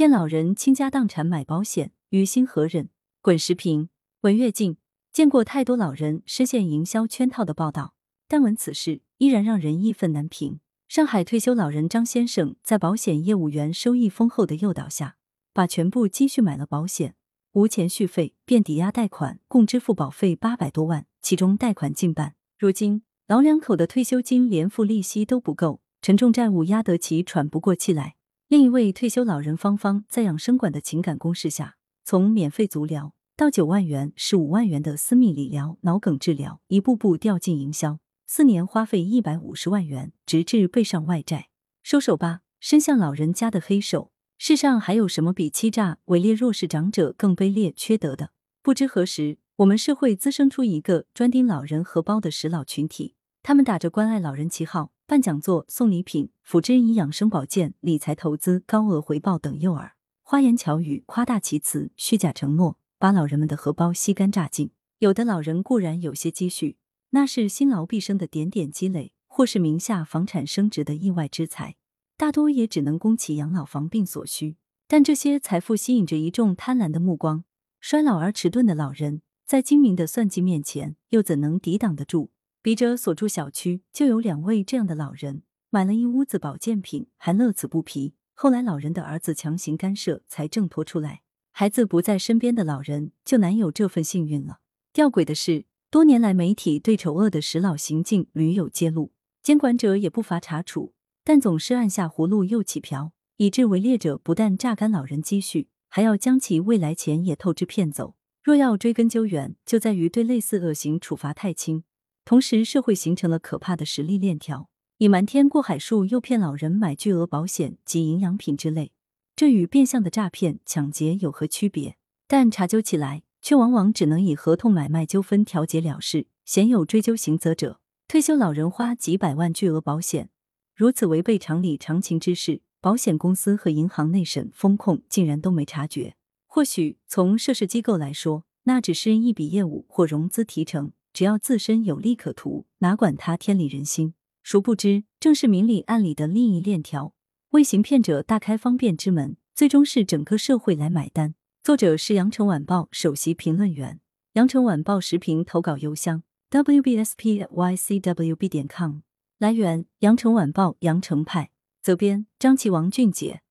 骗老人倾家荡产买保险，于心何忍？滚石屏，文跃进。见过太多老人深陷营销圈套的报道，但闻此事依然让人义愤难平。上海退休老人张先生在保险业务员收益丰厚的诱导下，把全部积蓄买了保险，无钱续费，便抵押贷款，共支付保费八百多万，其中贷款近半。如今老两口的退休金连付利息都不够，沉重债务压得其喘不过气来。另一位退休老人芳芳在养生馆的情感攻势下，从免费足疗。到九万元、十五万元的私密理疗、脑梗治疗，一步步掉进营销，四年花费一百五十万元，直至背上外债。收手吧，伸向老人家的黑手！世上还有什么比欺诈、伪劣弱势长者更卑劣、缺德的？不知何时，我们社会滋生出一个专盯老人荷包的食老群体，他们打着关爱老人旗号，办讲座、送礼品、辅之以养生保健、理财投资、高额回报等诱饵，花言巧语、夸大其词、虚假承诺。把老人们的荷包吸干榨尽。有的老人固然有些积蓄，那是辛劳毕生的点点积累，或是名下房产升值的意外之财，大多也只能供其养老防病所需。但这些财富吸引着一众贪婪的目光，衰老而迟钝的老人，在精明的算计面前，又怎能抵挡得住？笔者所住小区就有两位这样的老人，买了一屋子保健品，还乐此不疲。后来老人的儿子强行干涉，才挣脱出来。孩子不在身边的老人就难有这份幸运了。吊诡的是，多年来媒体对丑恶的石老行径屡有揭露，监管者也不乏查处，但总是按下葫芦又起瓢，以致伪劣者不但榨干老人积蓄，还要将其未来钱也透支骗走。若要追根究源，就在于对类似恶行处罚太轻，同时社会形成了可怕的实力链条，以瞒天过海术诱骗老人买巨额保险及营养品之类。这与变相的诈骗、抢劫有何区别？但查究起来，却往往只能以合同买卖纠纷调解了事，鲜有追究刑责者。退休老人花几百万巨额保险，如此违背常理常情之事，保险公司和银行内审风控竟然都没察觉。或许从涉事机构来说，那只是一笔业务或融资提成，只要自身有利可图，哪管他天理人心。殊不知，正是明里暗里的利益链条。为行骗者大开方便之门，最终是整个社会来买单。作者是羊城晚报首席评论员，羊城晚报时评投稿邮箱 wbspycwb 点 com。来源：羊城晚报羊城派，责编：张琪、王俊杰。